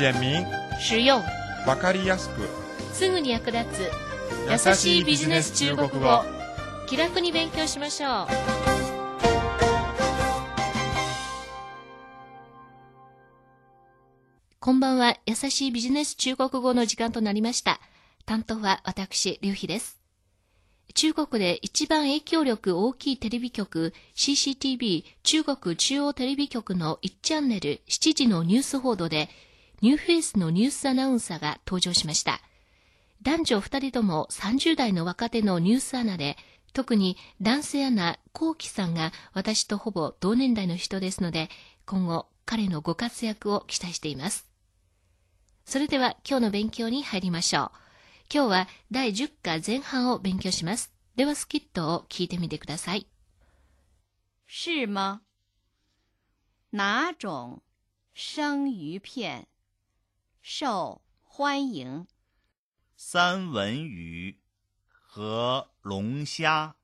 简明、实用、わかりやすく。すぐに役立つ。優しいビジネス中国語。気楽に勉強しましょう。こんばんは。優しいビジネス中国語の時間となりました。担当は私劉飛です。中国で一番影響力大きいテレビ局 CCTV 中国中央テレビ局の1チャンネル7時のニュース報道でニューフェイスのニュースアナウンサーが登場しました。男女2人とも30代の若手のニュースアナで、特に男性アナ、コウキさんが私とほぼ同年代の人ですので、今後彼のご活躍を期待しています。それでは今日の勉強に入りましょう。今日は第10課前半を勉強します。ではスキットを聞いてみてください。是吗？哪种生鱼片？受欢迎？三文鱼和龙虾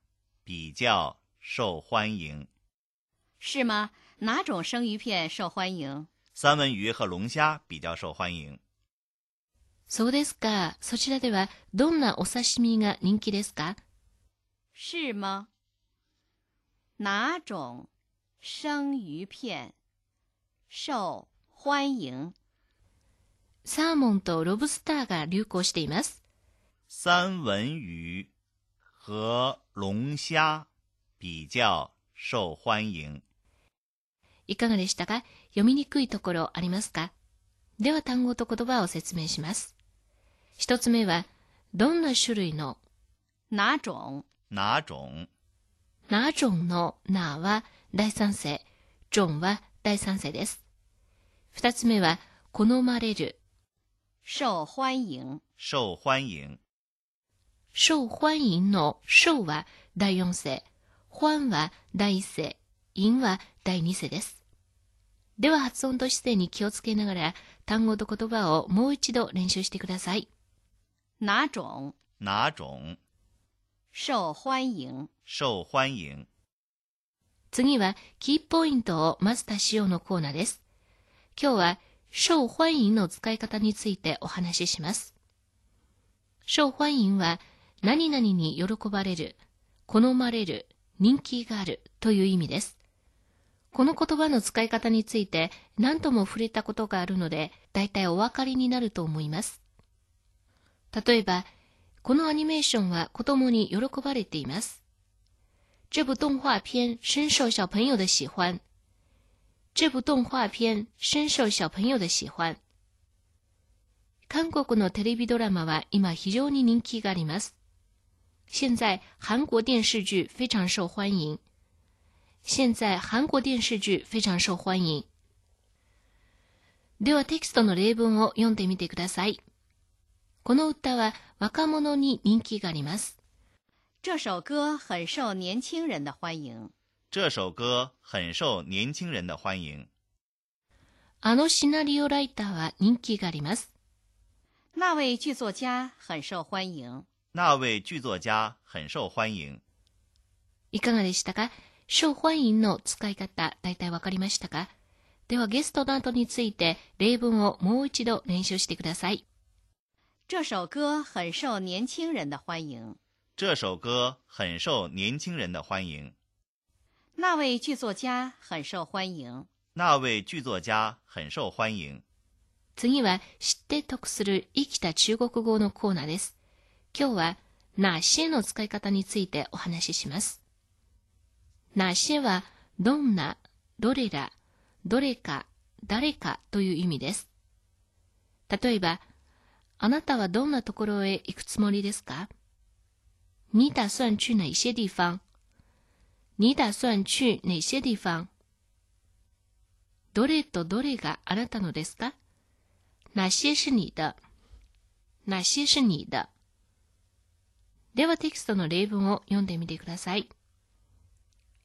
比较受欢迎。是吗？哪种生鱼片受欢迎？三文鱼和龙虾比较受欢迎。そうですか。そちらではどんなお刺身が人気ですか是吗？哪种生鱼片受欢迎？ サーモンとロブスターが流行しています。三文鱼和龙虾比较受欢迎。いかがでしたか？読みにくいところありますか？では単語と言葉を説明します。一つ目は、どんな種類の、哪种？哪种？哪種のなは第三世、種は第三世です。二つ目は、好まれる、受欢迎？受欢迎。受欢迎の受は第四世、欢は第一世、迎は第二世です。では発音と姿勢に気をつけながら単語と言葉をもう一度練習してください。哪种？哪种？受欢迎？受欢迎。次はキーポイントをマスターしようのコーナーです。今日は受欢迎の使い方についてお話しします。受欢迎は何々に喜ばれる、好まれる、人気があるという意味です。この言葉の使い方について何度も触れたことがあるので、大体お分かりになると思います。例えば、このアニメーションは子供に喜ばれています。这部动画片深受小朋友的喜欢。这部动画片深受小朋友的喜欢。韓国のテレビドラマは今非常に人気があります。現在韓国電視劇非常受歡迎。現在韓国電視劇非常受歡迎。ではテキストの例文を読んでみてください。この歌は若者に人気があります。这首歌很受年轻人的欢迎。这首歌很受年轻人的欢迎。あのシナリオライターは人気があります。那位剧作家很受欢迎。那位剧作家很受欢迎。いかがでしたか受欢迎の使い方、大体わかりましたかではゲストの後について例文をもう一度練習してください。这首歌很受年轻人的欢迎。这首歌很受年轻人的欢迎。 那位剧作家很受欢迎。那位剧作家很受欢迎。次は知って得する生きた中国語のコーナーです。今日はなしの使い方についてお話しします。なしはどんな、どれら、どれか、誰かという意味です。例えば、あなたはどんなところへ行くつもりですか？你打算去哪些地方？你打算去哪些地方？どれとどれがあなたのですか？哪些是你的？哪些是你的？ではテキストの例文を読んでみてください。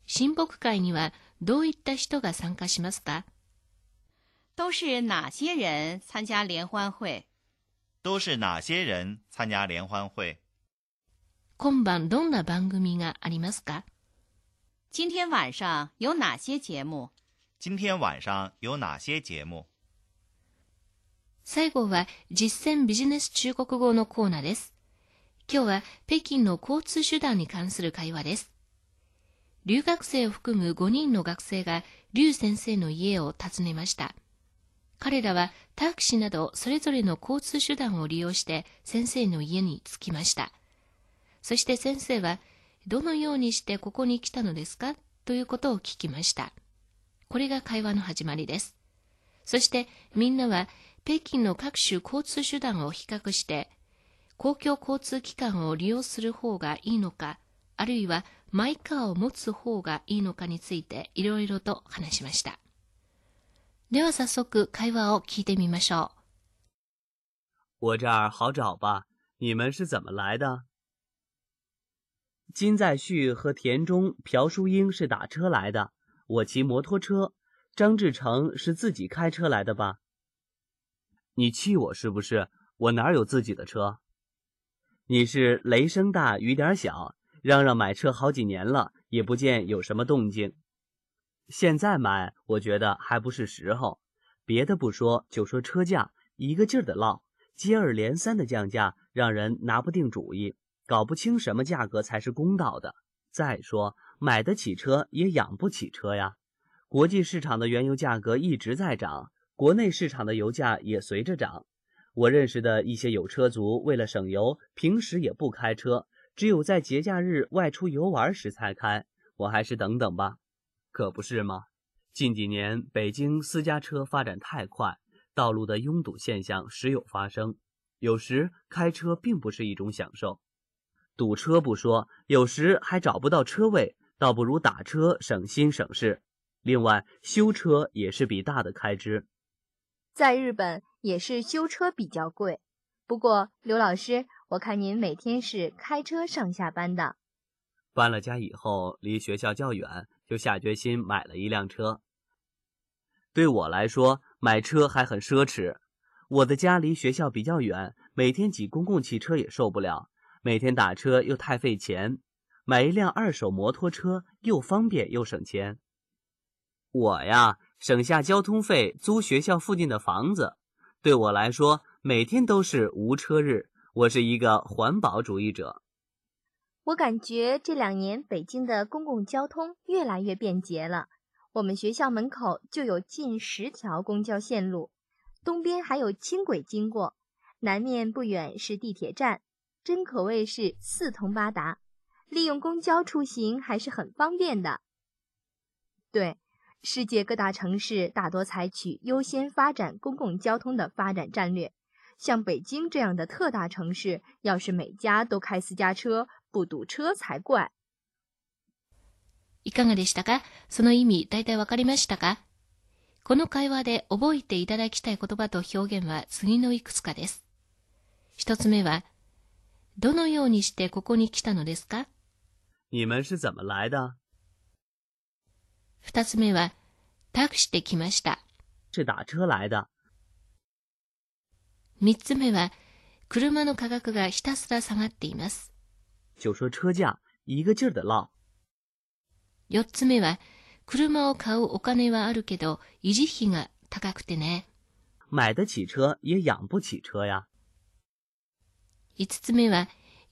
親睦会にはどういった人が参加しますか？都是哪些人参加联欢会？都是哪些人参加联欢会？今晩どんな番組がありますか？今天晚上有哪些节目？今天晚上有哪些节目？最後は実践ビジネス中国語のコーナーです。今日は北京の交通手段に関する会話です。留学生を含む5人の学生が劉先生の家を訪ねました。彼らはタクシーなどそれぞれの交通手段を利用して先生の家に着きました。そして先生は、どのようにしてここに来たのですか？ということを聞きました。これが会話の始まりです。そしてみんなは北京の各種交通手段を比較して、公共交通機関を利用する方がいいのか、あるいはマイカーを持つ方がいいのかについていろいろと話しました。では早速会話を聞いてみましょう。我这儿好找吧？你们是怎么来的？金在旭和田中、朴淑英是打车来的，我骑摩托车。张志成是自己开车来的吧？你气我是不是？我哪有自己的车？你是雷声大雨点小，嚷嚷买车好几年了，也不见有什么动静。现在买，我觉得还不是时候。别的不说，就说车价，一个劲儿的唠，接二连三的降价，让人拿不定主意，搞不清什么价格才是公道的。再说，买得起车也养不起车呀。国际市场的原油价格一直在涨。国内市场的油价也随着涨。我认识的一些有车族，为了省油，平时也不开车，只有在节假日外出游玩时才开。我还是等等吧，可不是吗？近几年北京私家车发展太快，道路的拥堵现象时有发生。有时开车并不是一种享受，堵车不说，有时还找不到车位，倒不如打车省心省事。另外，修车也是笔大的开支。在日本也是修车比较贵，不过刘老师，我看您每天是开车上下班的。搬了家以后，离学校较远，就下决心买了一辆车。对我来说，买车还很奢侈。我的家离学校比较远，每天挤公共汽车也受不了，每天打车又太费钱。买一辆二手摩托车又方便又省钱。我呀。省下交通费，租学校附近的房子，对我来说每天都是无车日。我是一个环保主义者。我感觉这两年北京的公共交通越来越便捷了。我们学校门口就有近十条公交线路，东边还有轻轨经过，南面不远是地铁站，真可谓是四通八达。利用公交出行还是很方便的。对。世界各大城市大多采取优先发展公共交通的发展战略。像北京这样的特大城市，要是每家都开私家车，不堵车才怪。いかがでしたかその意味、大体わかりましたかこの会話で覚えていただきたい言葉と表現は次のいくつかです。一つ目は、 どのようにしてここに来たのですか？二つ目は、タクシーで来ました。三つ目は、車の価格がひたすら下がっています。四つ目は、車を買うお金はあるけど、維持費が高くてね。買得起車也養不起車呀。五つ目は、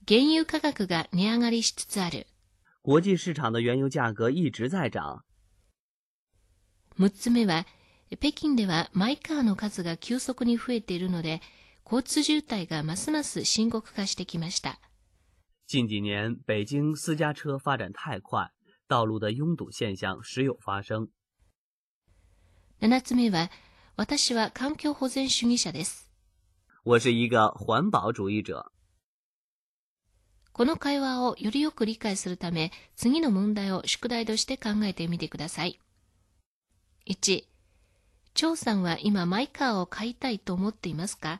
原油価格が値上がりしつつある。国际市場の原油價格一直在漲。6つ目は、北京ではマイカーの数が急速に増えているので、交通渋滞がますます深刻化してきました。近几年，北京私家车发展太快，道路的拥堵现象时有发生。7つ目は、私は環境保全主義者です。我是一个環保主義者。この会話をよりよく理解するため、次の問題を宿題として考えてみてください。1、張さんは今マイカーを買いたいと思っていますか？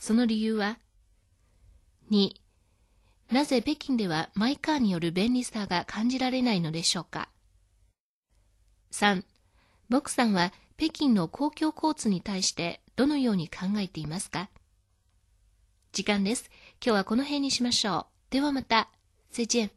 その理由は ?2、なぜ北京ではマイカーによる便利さが感じられないのでしょうか ?3、僕さんは北京の公共交通に対してどのように考えていますか？時間です。今日はこの辺にしましょう。ではまた。再见。